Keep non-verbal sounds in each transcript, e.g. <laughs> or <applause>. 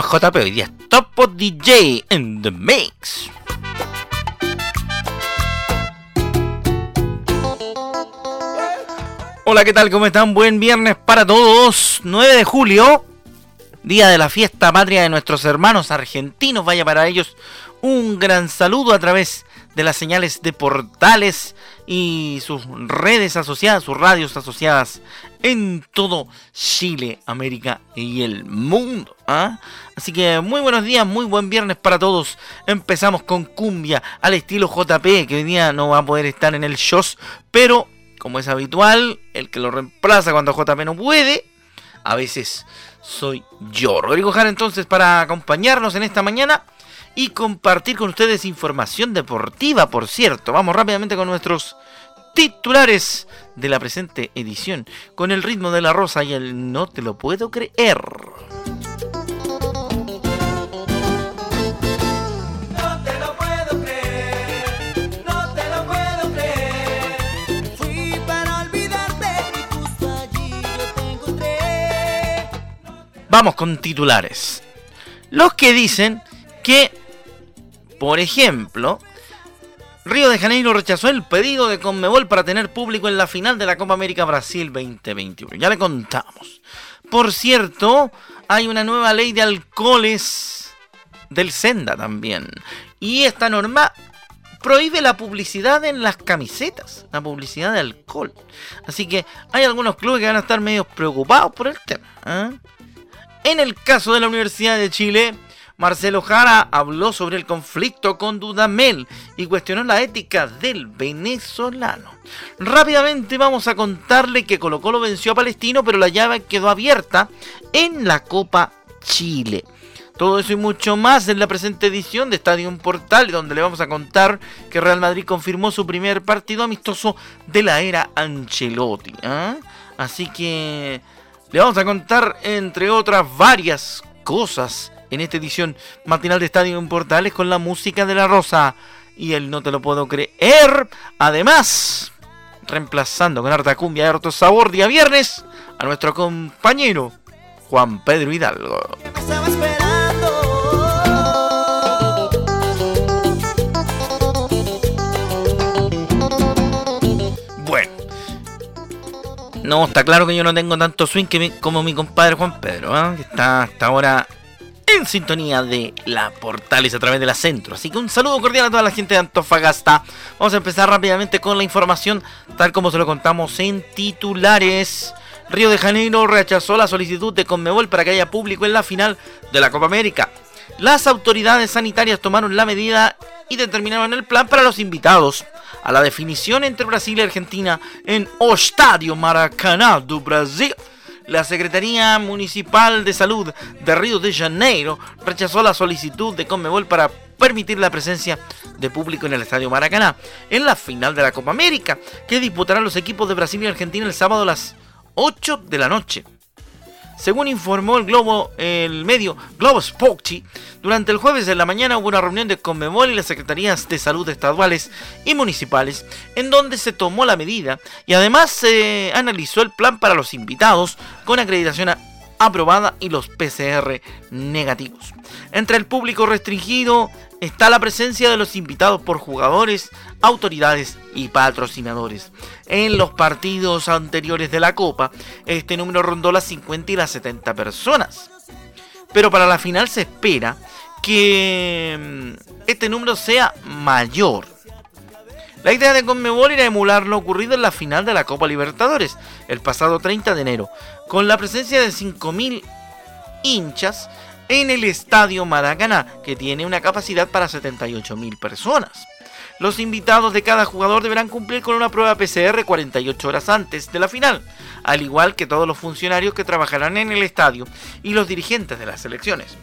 JP, hoy día Topo DJ in the Mix. Hola, ¿qué tal? ¿Cómo están? Buen viernes para todos. 9 de julio, día de la fiesta patria de nuestros hermanos argentinos. Vaya para ellos un gran saludo a través de las señales de portales y sus redes asociadas, sus radios asociadas en todo Chile, América y el mundo. ¿ah? Así que muy buenos días, muy buen viernes para todos. Empezamos con cumbia al estilo JP, que hoy día no va a poder estar en el show, pero como es habitual, el que lo reemplaza cuando JP no puede, a veces soy yo. Rodrigo Jara entonces para acompañarnos en esta mañana y compartir con ustedes información deportiva, por cierto. Vamos rápidamente con nuestros titulares de la presente edición, con el ritmo de la rosa y el no te lo puedo creer. Vamos con titulares. Los que dicen que, por ejemplo, Río de Janeiro rechazó el pedido de Conmebol para tener público en la final de la Copa América Brasil 2021. Ya le contamos. Por cierto, hay una nueva ley de alcoholes del Senda también. Y esta norma prohíbe la publicidad en las camisetas, la publicidad de alcohol. Así que hay algunos clubes que van a estar medio preocupados por el tema. ¿eh? En el caso de la Universidad de Chile, Marcelo Jara habló sobre el conflicto con Dudamel y cuestionó la ética del venezolano. Rápidamente vamos a contarle que Colo Colo venció a Palestino, pero la llave quedó abierta en la Copa Chile. Todo eso y mucho más en la presente edición de Estadio Portal, donde le vamos a contar que Real Madrid confirmó su primer partido amistoso de la era Ancelotti. ¿ah? Así que le vamos a contar, entre otras varias cosas, en esta edición matinal de Estadio en Portales con la música de la Rosa. Y él no te lo puedo creer. Además, reemplazando con harta cumbia y harto sabor día viernes a nuestro compañero Juan Pedro Hidalgo. Bueno, no, está claro que yo no tengo tanto swing como mi compadre Juan Pedro, ¿eh? que está hasta ahora en sintonía de la Portales a través de la Centro. Así que un saludo cordial a toda la gente de Antofagasta. Vamos a empezar rápidamente con la información, tal como se lo contamos en titulares. Río de Janeiro rechazó la solicitud de Conmebol para que haya público en la final de la Copa América. Las autoridades sanitarias tomaron la medida y determinaron el plan para los invitados a la definición entre Brasil y Argentina en O Estádio Maracanã do Brasil la Secretaría Municipal de Salud de Río de Janeiro rechazó la solicitud de Conmebol para permitir la presencia de público en el Estadio Maracaná en la final de la Copa América, que disputarán los equipos de Brasil y Argentina el sábado a las 8 de la noche. Según informó el medio Globo Spokesy, durante el jueves de la mañana hubo una reunión de Conmebol y las secretarías de salud estaduales y municipales, en donde se tomó la medida y además se analizó el plan para los invitados con acreditación aprobada y los PCR negativos. Entre el público restringido está la presencia de los invitados por jugadores, autoridades y patrocinadores. En los partidos anteriores de la Copa, este número rondó las 50 y las 70 personas. Pero para la final se espera que mm, este número sea mayor. La idea de Conmebol era emular lo ocurrido en la final de la Copa Libertadores el pasado 30 de enero, con la presencia de 5.000 hinchas en el Estadio Maracaná, que tiene una capacidad para 78.000 personas. Los invitados de cada jugador deberán cumplir con una prueba PCR 48 horas antes de la final, al igual que todos los funcionarios que trabajarán en el estadio y los dirigentes de las selecciones.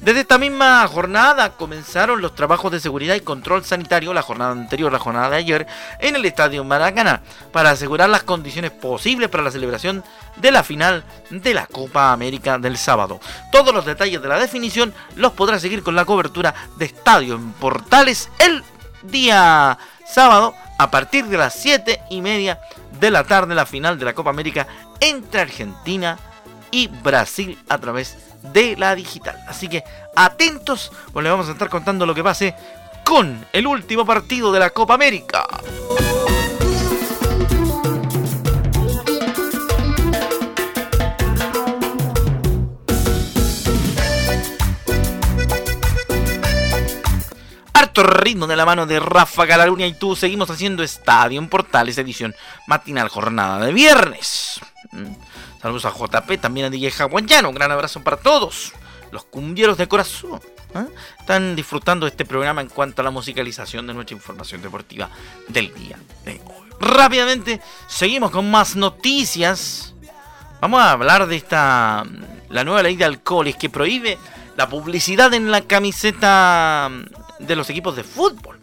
Desde esta misma jornada comenzaron los trabajos de seguridad y control sanitario, la jornada anterior, la jornada de ayer, en el Estadio Maracaná, para asegurar las condiciones posibles para la celebración de la final de la Copa América del sábado. Todos los detalles de la definición los podrá seguir con la cobertura de Estadio en Portales el día sábado a partir de las 7 y media de la tarde, la final de la Copa América entre Argentina y Brasil a través de de la digital. Así que atentos, pues le vamos a estar contando lo que pase con el último partido de la Copa América. Ritmo de la mano de Rafa Galarunia y tú seguimos haciendo Estadio en Portales edición matinal jornada de viernes. Saludos a JP, también a DJ Hawaiano. Un gran abrazo para todos. Los cumbieros de corazón. ¿eh? Están disfrutando de este programa en cuanto a la musicalización de nuestra información deportiva del día de hoy. Rápidamente, seguimos con más noticias. Vamos a hablar de esta. La nueva ley de alcoholes que prohíbe la publicidad en la camiseta de los equipos de fútbol.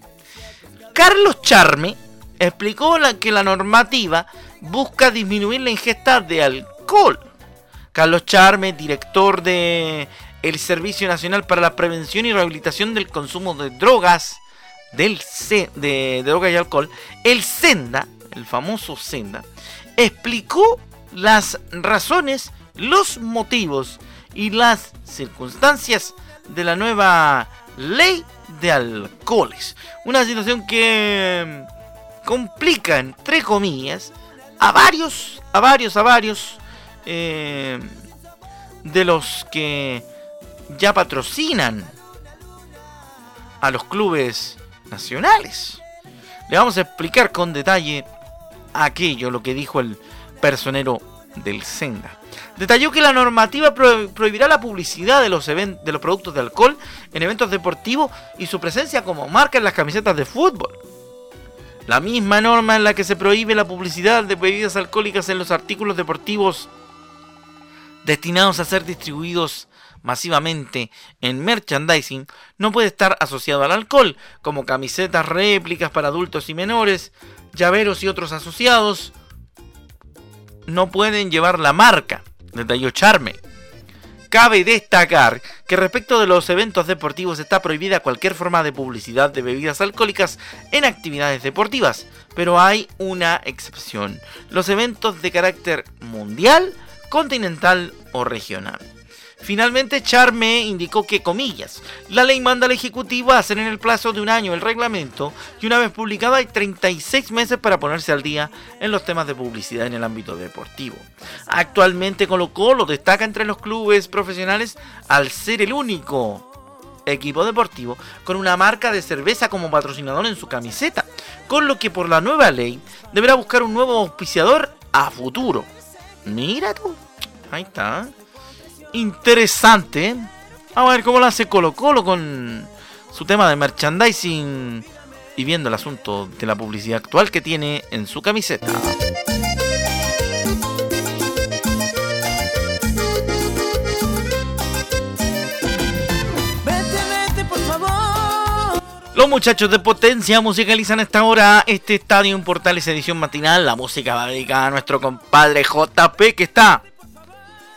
Carlos Charme explicó que la normativa busca disminuir la ingesta de alcohol Carlos Charme, director de el Servicio Nacional para la Prevención y Rehabilitación del Consumo de Drogas, del C, de, drogas y alcohol, el Senda, el famoso Senda, explicó las razones, los motivos y las circunstancias de la nueva ley de alcoholes. Una situación que complica, entre comillas, a varios, a varios, a varios eh, de los que ya patrocinan a los clubes nacionales. Le vamos a explicar con detalle aquello, lo que dijo el personero del Senda. Detalló que la normativa prohibirá la publicidad de los, de los productos de alcohol en eventos deportivos y su presencia como marca en las camisetas de fútbol. La misma norma en la que se prohíbe la publicidad de bebidas alcohólicas en los artículos deportivos destinados a ser distribuidos masivamente en merchandising no puede estar asociado al alcohol, como camisetas réplicas para adultos y menores, llaveros y otros asociados, no pueden llevar la marca, detalló Charme. Cabe destacar que respecto de los eventos deportivos está prohibida cualquier forma de publicidad de bebidas alcohólicas en actividades deportivas, pero hay una excepción. Los eventos de carácter mundial continental o regional. Finalmente, Charme indicó que, comillas, la ley manda al Ejecutivo a hacer en el plazo de un año el reglamento y una vez publicado hay 36 meses para ponerse al día en los temas de publicidad en el ámbito deportivo. Actualmente Colo Colo destaca entre los clubes profesionales al ser el único equipo deportivo con una marca de cerveza como patrocinador en su camiseta, con lo que por la nueva ley deberá buscar un nuevo auspiciador a futuro. Mira tú. Ahí está. Interesante. Vamos a ver cómo lo hace Colo Colo con su tema de merchandising y viendo el asunto de la publicidad actual que tiene en su camiseta. Muchachos de Potencia musicalizan esta hora este Estadio en Portales edición matinal. La música va dedicada a nuestro compadre JP que está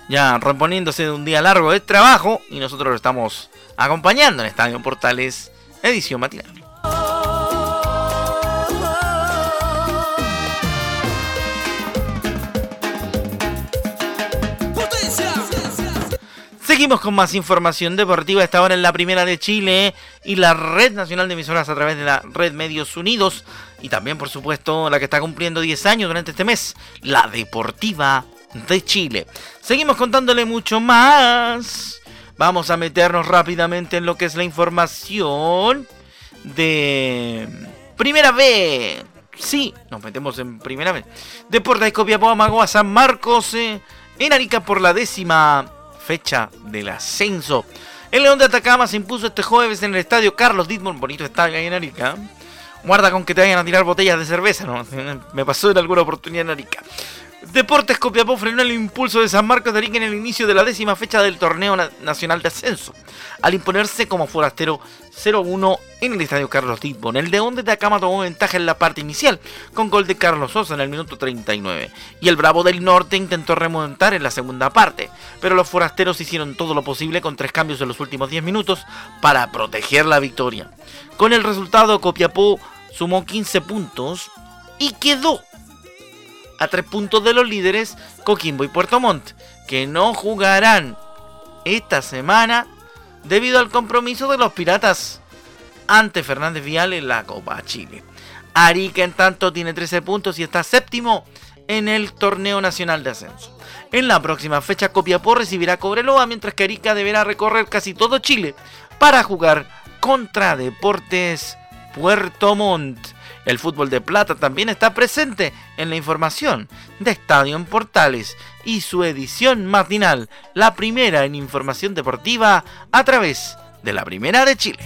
ya reponiéndose de un día largo de trabajo y nosotros lo estamos acompañando en Estadio Portales edición matinal. Seguimos con más información deportiva esta hora en la primera de Chile y la red nacional de emisoras a través de la red Medios Unidos y también por supuesto la que está cumpliendo 10 años durante este mes, la Deportiva de Chile. Seguimos contándole mucho más. Vamos a meternos rápidamente en lo que es la información de Primera vez. Sí, nos metemos en Primera vez. Deportes de Copiapó Amago a San Marcos eh, en Arica por la décima fecha del ascenso. El León de Atacama se impuso este jueves en el estadio Carlos Dittmund, bonito estadio ahí en Arica. Guarda con que te vayan a tirar botellas de cerveza, ¿no? <laughs> Me pasó en alguna oportunidad en Arica. Deportes Copiapó frenó el impulso de San Marcos de Arica en el inicio de la décima fecha del torneo nacional de ascenso, al imponerse como forastero 0-1 en el estadio Carlos En El León de Tacama tomó ventaja en la parte inicial, con gol de Carlos Sosa en el minuto 39, y el Bravo del Norte intentó remontar en la segunda parte, pero los forasteros hicieron todo lo posible con tres cambios en los últimos 10 minutos para proteger la victoria. Con el resultado, Copiapó sumó 15 puntos y quedó a tres puntos de los líderes Coquimbo y Puerto Montt, que no jugarán esta semana debido al compromiso de los Piratas ante Fernández Vial en la Copa Chile. Arica en tanto tiene 13 puntos y está séptimo en el torneo nacional de ascenso. En la próxima fecha Copiapó recibirá Cobreloa mientras que Arica deberá recorrer casi todo Chile para jugar contra Deportes Puerto Montt. El fútbol de plata también está presente en la información de Estadio en Portales y su edición matinal, la primera en información deportiva a través de la Primera de Chile.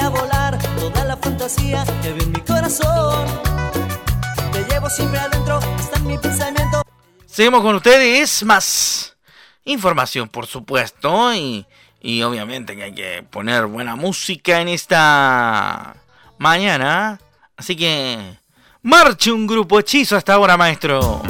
a volar toda la fantasía que en mi corazón. Te llevo siempre adentro, está en mi pensamiento. Seguimos con ustedes, más información por supuesto y, y obviamente que hay que poner buena música en esta mañana Así que marche un grupo hechizo hasta ahora, maestro.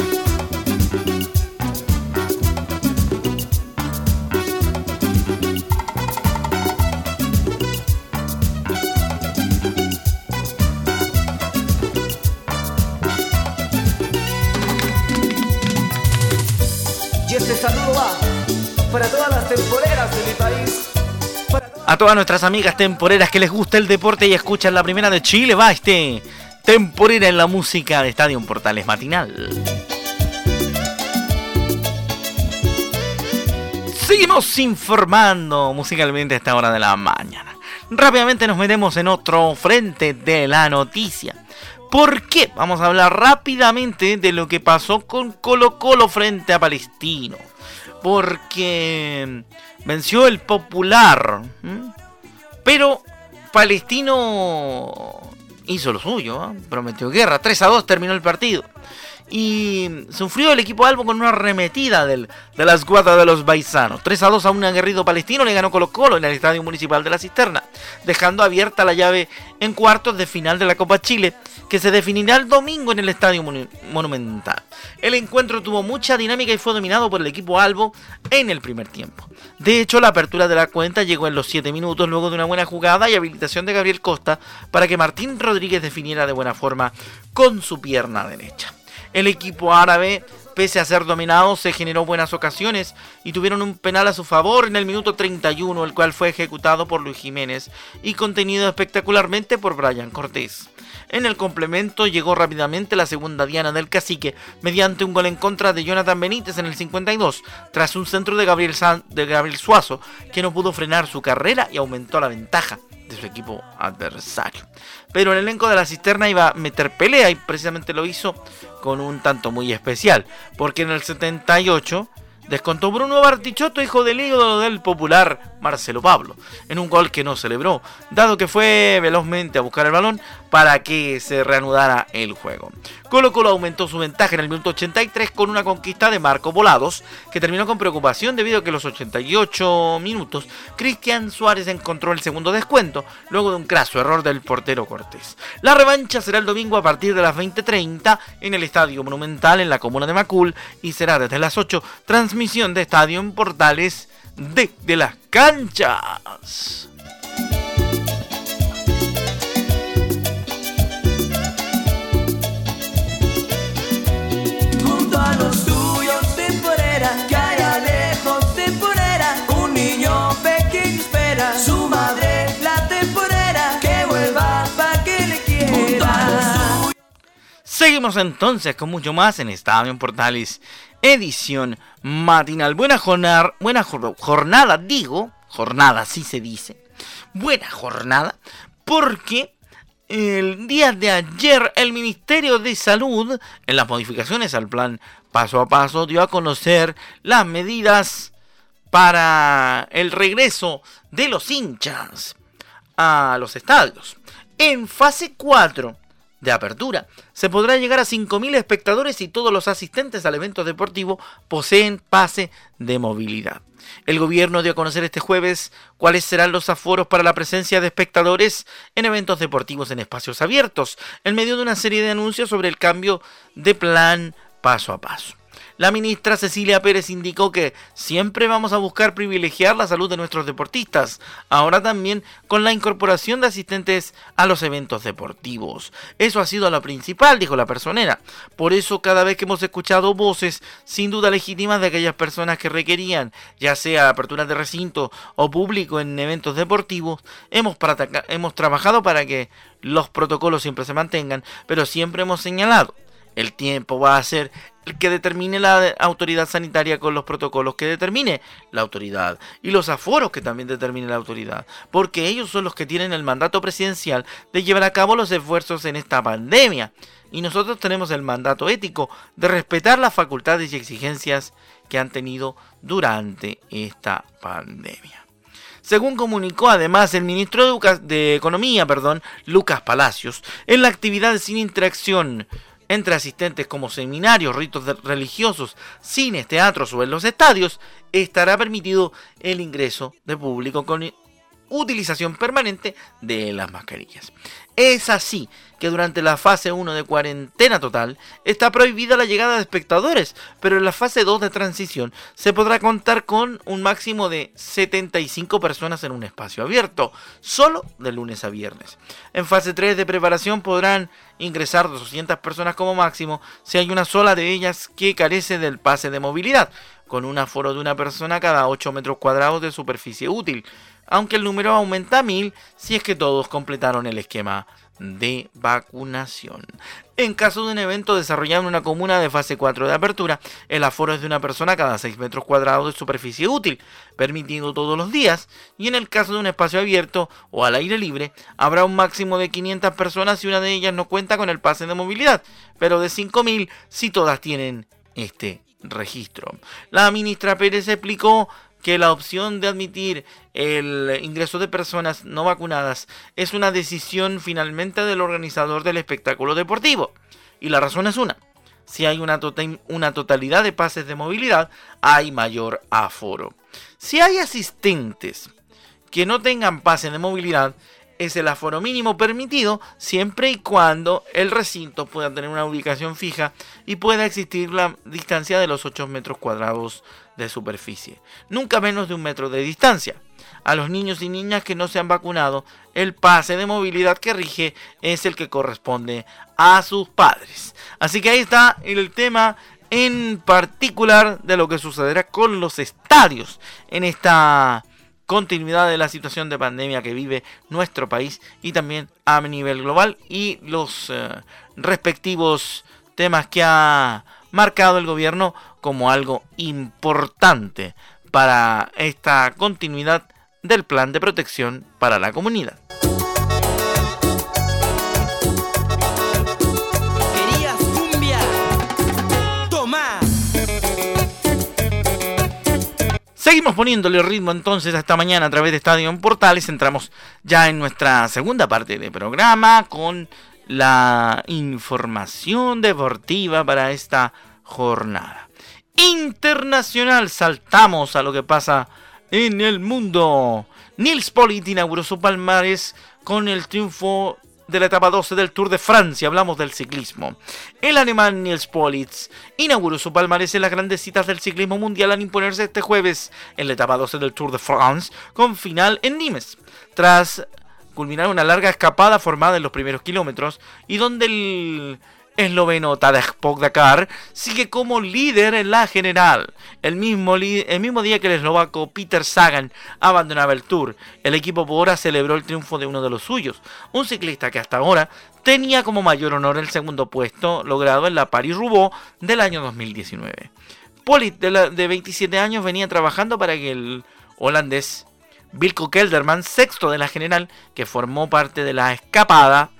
Y este saludo va para todas las país a todas nuestras amigas temporeras que les gusta el deporte y escuchan la primera de Chile, va este temporera en la música de Estadio Portales Matinal. Seguimos informando musicalmente a esta hora de la mañana. Rápidamente nos metemos en otro frente de la noticia. ¿Por qué? Vamos a hablar rápidamente de lo que pasó con Colo Colo frente a Palestino. Porque venció el popular. Pero Palestino hizo lo suyo, ¿ah? prometió guerra. 3 a 2 terminó el partido y sufrió el equipo Albo con una arremetida de la escuadra de los baisanos. 3 a 2 a un aguerrido palestino le ganó Colo Colo en el Estadio Municipal de la Cisterna, dejando abierta la llave en cuartos de final de la Copa Chile, que se definirá el domingo en el Estadio Monumental. El encuentro tuvo mucha dinámica y fue dominado por el equipo Albo en el primer tiempo. De hecho, la apertura de la cuenta llegó en los 7 minutos luego de una buena jugada y habilitación de Gabriel Costa para que Martín Rodríguez definiera de buena forma con su pierna derecha. El equipo árabe, pese a ser dominado, se generó buenas ocasiones y tuvieron un penal a su favor en el minuto 31, el cual fue ejecutado por Luis Jiménez y contenido espectacularmente por Brian Cortés. En el complemento llegó rápidamente la segunda diana del cacique mediante un gol en contra de Jonathan Benítez en el 52, tras un centro de Gabriel, de Gabriel Suazo, que no pudo frenar su carrera y aumentó la ventaja de su equipo adversario. Pero el elenco de la cisterna iba a meter pelea y precisamente lo hizo con un tanto muy especial, porque en el 78 descontó Bruno Bartichotto, hijo del ídolo del popular Marcelo Pablo, en un gol que no celebró, dado que fue velozmente a buscar el balón para que se reanudara el juego. Colo Colo aumentó su ventaja en el minuto 83 con una conquista de Marco Volados, que terminó con preocupación debido a que en los 88 minutos Cristian Suárez encontró el segundo descuento, luego de un craso error del portero Cortés. La revancha será el domingo a partir de las 20.30 en el Estadio Monumental en la comuna de Macul y será desde las 8 transmisión de Estadio en Portales de, de las canchas. Junto a los tuyos temporera, que allá lejos temporera, un niño pequeño espera, su madre la temporera, que vuelva para que le quiera. Seguimos entonces con mucho más en Estadio en Portales edición matinal. Buena jornada, buena jornada, digo, jornada, así se dice. Buena jornada, porque el día de ayer el Ministerio de Salud, en las modificaciones al plan paso a paso, dio a conocer las medidas para el regreso de los hinchas a los estadios. En fase 4 de apertura se podrá llegar a 5.000 espectadores y todos los asistentes al evento deportivo poseen pase de movilidad. El gobierno dio a conocer este jueves cuáles serán los aforos para la presencia de espectadores en eventos deportivos en espacios abiertos, en medio de una serie de anuncios sobre el cambio de plan paso a paso. La ministra Cecilia Pérez indicó que siempre vamos a buscar privilegiar la salud de nuestros deportistas, ahora también con la incorporación de asistentes a los eventos deportivos. Eso ha sido lo principal, dijo la personera. Por eso cada vez que hemos escuchado voces sin duda legítimas de aquellas personas que requerían, ya sea apertura de recinto o público en eventos deportivos, hemos, hemos trabajado para que los protocolos siempre se mantengan, pero siempre hemos señalado el tiempo va a ser el que determine la autoridad sanitaria con los protocolos que determine la autoridad y los aforos que también determine la autoridad, porque ellos son los que tienen el mandato presidencial de llevar a cabo los esfuerzos en esta pandemia. Y nosotros tenemos el mandato ético de respetar las facultades y exigencias que han tenido durante esta pandemia. Según comunicó además el ministro de, Economía, perdón, Lucas Palacios, en la actividad sin interacción entre asistentes como seminarios, ritos religiosos, cines, teatros o en los estadios, estará permitido el ingreso de público con utilización permanente de las mascarillas. Es así que durante la fase 1 de cuarentena total está prohibida la llegada de espectadores, pero en la fase 2 de transición se podrá contar con un máximo de 75 personas en un espacio abierto, solo de lunes a viernes. En fase 3 de preparación podrán ingresar 200 personas como máximo si hay una sola de ellas que carece del pase de movilidad, con un aforo de una persona cada 8 metros cuadrados de superficie útil aunque el número aumenta a mil si es que todos completaron el esquema de vacunación. En caso de un evento desarrollado en una comuna de fase 4 de apertura, el aforo es de una persona cada 6 metros cuadrados de superficie útil, permitiendo todos los días, y en el caso de un espacio abierto o al aire libre, habrá un máximo de 500 personas si una de ellas no cuenta con el pase de movilidad, pero de 5.000 si todas tienen este registro. La ministra Pérez explicó que la opción de admitir el ingreso de personas no vacunadas es una decisión finalmente del organizador del espectáculo deportivo. Y la razón es una. Si hay una, tota-, totalidad de pases de movilidad, hay mayor aforo. Si hay asistentes que no tengan pases de movilidad, es el aforo mínimo permitido siempre y cuando el recinto pueda tener una ubicación fija y pueda existir la distancia de los 8 metros cuadrados de superficie, nunca menos de un metro de distancia. A los niños y niñas que no se han vacunado, el pase de movilidad que rige es el que corresponde a sus padres. Así que ahí está el tema en particular de lo que sucederá con los estadios en esta continuidad de la situación de pandemia que vive nuestro país y también a nivel global y los eh, respectivos temas que ha marcado el gobierno como algo importante para esta continuidad del plan de protección para la comunidad. Seguimos poniéndole ritmo entonces esta mañana a través de Estadio Portales. Entramos ya en nuestra segunda parte de programa con la información deportiva para esta jornada. Internacional, saltamos a lo que pasa en el mundo. Nils Polit inauguró su palmarés con el triunfo de la etapa 12 del Tour de Francia, hablamos del ciclismo. El alemán Nils Politz inauguró su palmarés en las grandes citas del ciclismo mundial al imponerse este jueves en la etapa 12 del Tour de France con final en Nimes. Tras culminar una larga escapada formada en los primeros kilómetros y donde el esloveno Tadej Pogacar sigue como líder en la general. El mismo, el mismo día que el eslovaco Peter Sagan abandonaba el Tour, el equipo Bora celebró el triunfo de uno de los suyos, un ciclista que hasta ahora tenía como mayor honor el segundo puesto logrado en la Paris-Roubaix del año 2019. Polit, de, de 27 años, venía trabajando para que el holandés Vilko Kelderman, sexto de la general, que formó parte de la escapada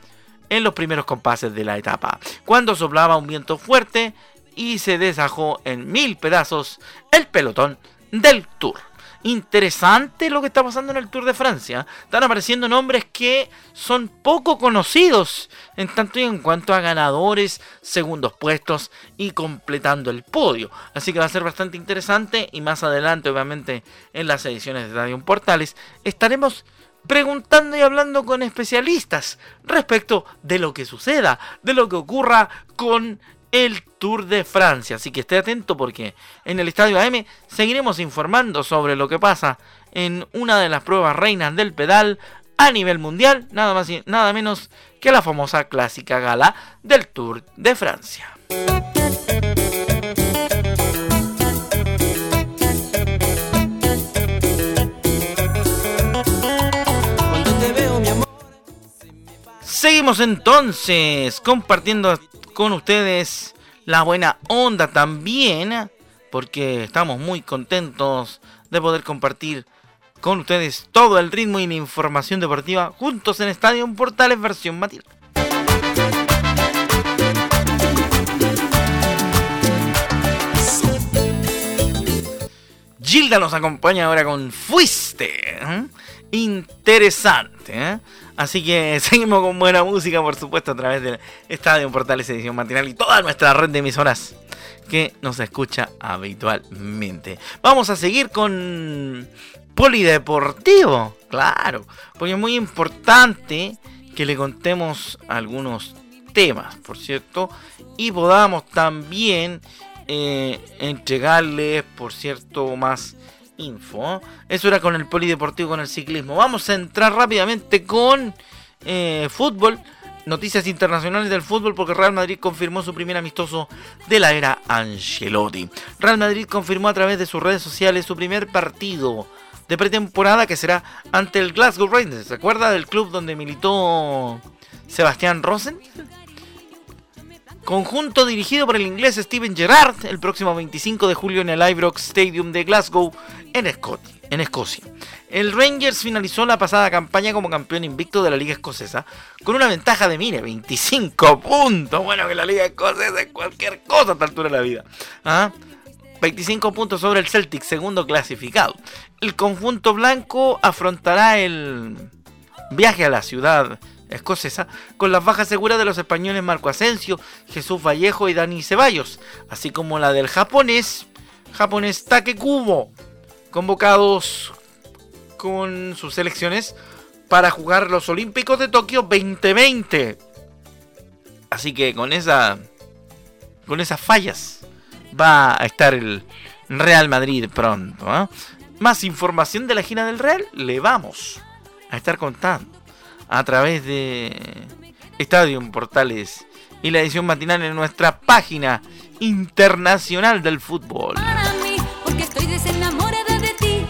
en los primeros compases de la etapa, cuando soplaba un viento fuerte y se desajó en mil pedazos el pelotón del Tour. interesante lo que está pasando en el Tour de Francia. Están apareciendo nombres que son poco conocidos en tanto y en cuanto a ganadores, segundos puestos y completando el podio. Así que va a ser bastante interesante y más adelante, obviamente, en las ediciones de Radio Portales, estaremos preguntando y hablando con especialistas respecto de lo que suceda, de lo que ocurra con el Tour de Francia. Así que esté atento porque en el Estadio AM seguiremos informando sobre lo que pasa en una de las pruebas reinas del pedal a nivel mundial, nada más y nada menos que la famosa clásica gala del Tour de Francia. Seguimos entonces compartiendo con ustedes la buena onda también, porque estamos muy contentos de poder compartir con ustedes todo el ritmo y la información deportiva juntos en Estadio Portales versión matinal. Gilda nos acompaña ahora con Fuiste. ¿eh? Interesante. ¿eh? Así que <laughs> seguimos con buena música, por supuesto, a través del Estadio Portales Edición Matinal y toda nuestra red de emisoras que nos escucha habitualmente. Vamos a seguir con Polideportivo, claro, porque es muy importante que le contemos algunos temas, por cierto, y podamos también eh, entregarles, por cierto, más info. Eso era con el polideportivo, con el ciclismo. Vamos a entrar rápidamente con eh, fútbol. Noticias internacionales del fútbol porque Real Madrid confirmó su primer amistoso de la era Angelotti. Real Madrid confirmó a través de sus redes sociales su primer partido de pretemporada que será ante el Glasgow Rangers. ¿Se acuerda del club donde militó Sebastián Rosen? Conjunto dirigido por el inglés Steven Gerrard el próximo 25 de julio en el Ibrox Stadium de Glasgow, en, en Escocia. El Rangers finalizó la pasada campaña como campeón invicto de la Liga Escocesa con una ventaja de, mire, 25 puntos. Bueno, que la Liga Escocesa es cualquier cosa a esta altura de la vida. 25 ¿Ah? puntos sobre el Celtic, segundo clasificado. El conjunto blanco afrontará el viaje a la ciudad escocesa, con las bajas seguras de los españoles Marco Asensio, Jesús Vallejo y Dani Ceballos, así como la del japonés, japonés Take Kubo, convocados con sus selecciones para jugar los Olímpicos de Tokio 2020. Así que con esa con esas fallas va a estar el Real Madrid pronto. ¿eh? Más información de la gira del Real le vamos a estar contando a través de Estadio Portales y la edición matinal en nuestra página internacional del fútbol. Para mí, porque estoy desenamorada de ti.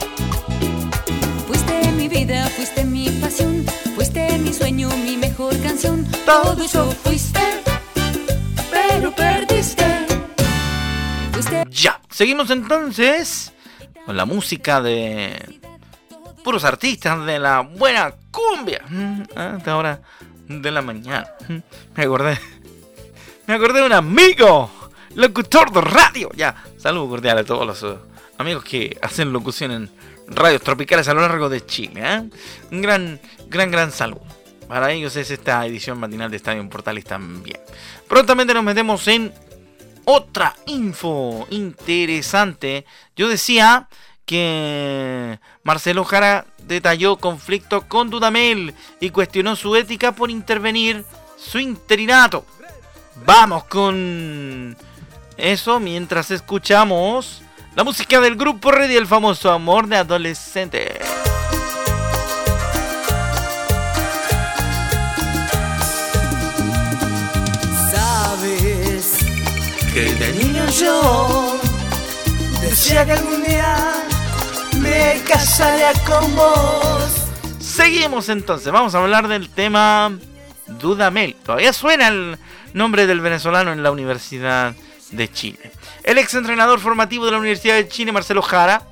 Fuiste mi vida, fuiste mi pasión, fuiste mi sueño, mi mejor canción. Todo eso fuiste, pero perdiste. Fuiste... Ya, seguimos entonces con la música de puros artistas de la buena cumbia. Mm, hasta ahora de la mañana. Mm, me acordé. Me acordé de un amigo. Locutor de radio. Ya. Saludos cordiales a todos los uh, amigos que hacen locución en radios tropicales a lo largo de Chile. ¿eh? Un gran, gran, gran saludo. Para ellos es esta edición matinal de Estadio Portales también. Prontamente nos metemos en otra info interesante. Yo decía que Marcelo Jara detalló conflicto con Dudamel y cuestionó su ética por intervenir su interinato. Vamos con eso mientras escuchamos la música del grupo Red y el famoso amor de adolescente. Sabes que de niño yo decía que algún día con vos. Seguimos entonces, vamos a hablar del tema Dudamel. Todavía suena el nombre del venezolano en la Universidad de Chile. El ex entrenador formativo de la Universidad de Chile, Marcelo Jara,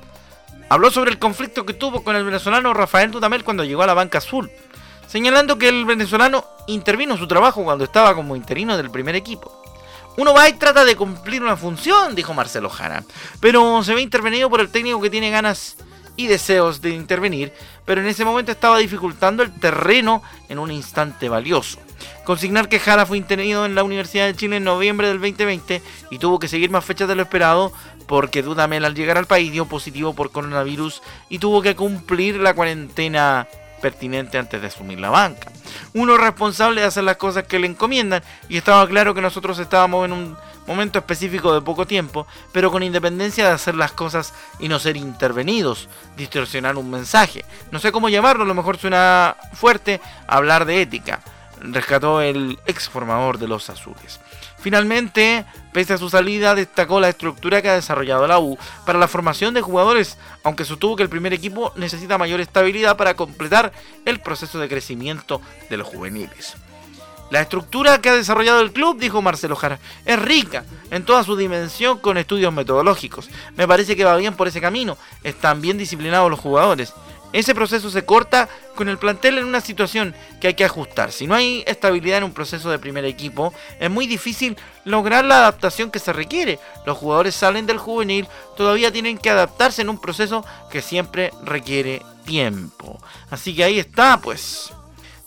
habló sobre el conflicto que tuvo con el venezolano Rafael Dudamel cuando llegó a la banca azul, señalando que el venezolano intervino en su trabajo cuando estaba como interino del primer equipo. Uno va y trata de cumplir una función, dijo Marcelo Jara, pero se ve intervenido por el técnico que tiene ganas y deseos de intervenir, pero en ese momento estaba dificultando el terreno en un instante valioso. Consignar que Jara fue intervenido en la Universidad de Chile en noviembre del 2020 y tuvo que seguir más fechas de lo esperado porque Dudamel al llegar al país dio positivo por coronavirus y tuvo que cumplir la cuarentena pertinente antes de asumir la banca. Uno responsable de hacer las cosas que le encomiendan y estaba claro que nosotros estábamos en un momento específico de poco tiempo, pero con independencia de hacer las cosas y no ser intervenidos, distorsionar un mensaje. No sé cómo llamarlo, a lo mejor suena fuerte hablar de ética, rescató el ex formador de los azules. Finalmente, pese a su salida, destacó la estructura que ha desarrollado la U para la formación de jugadores, aunque sostuvo que el primer equipo necesita mayor estabilidad para completar el proceso de crecimiento de los juveniles. La estructura que ha desarrollado el club, dijo Marcelo Jara, es rica en toda su dimensión con estudios metodológicos. Me parece que va bien por ese camino. Están bien disciplinados los jugadores. Ese proceso se corta con el plantel en una situación que hay que ajustar. Si no hay estabilidad en un proceso de primer equipo, es muy difícil lograr la adaptación que se requiere. Los jugadores salen del juvenil, todavía tienen que adaptarse en un proceso que siempre requiere tiempo. Así que ahí está, pues,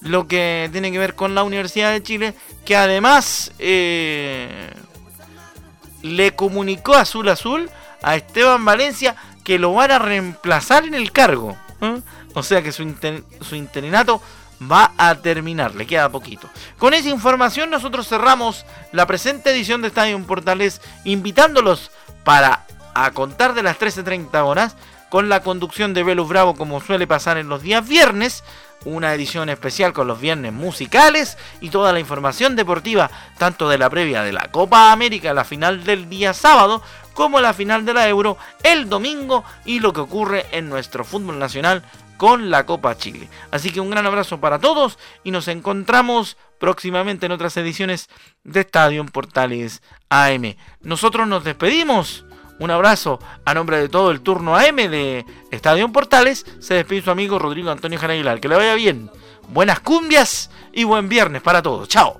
lo que tiene que ver con la Universidad de Chile, que además eh, le comunicó Azul Azul a Esteban Valencia que lo van a reemplazar en el cargo. ¿eh? O sea que su, su interinato va a terminar, le queda poquito. Con esa información nosotros cerramos la presente edición de Estadio Portales, invitándolos para a contar de las 13.30 horas con la conducción de Velus Bravo como suele pasar en los días viernes, una edición especial con los viernes musicales y toda la información deportiva, tanto de la previa de la Copa América, la final del día sábado, como la final de la Euro el domingo y lo que ocurre en nuestro fútbol nacional con la Copa Chile. Así que un gran abrazo para todos y nos encontramos próximamente en otras ediciones de Estadio Portales AM. Nosotros nos despedimos. Un abrazo a nombre de todo el turno AM de Estadio Portales. Se despide su amigo Rodrigo Antonio Jaraguilar. Que le vaya bien. Buenas cumbias y buen viernes para todos. Chao.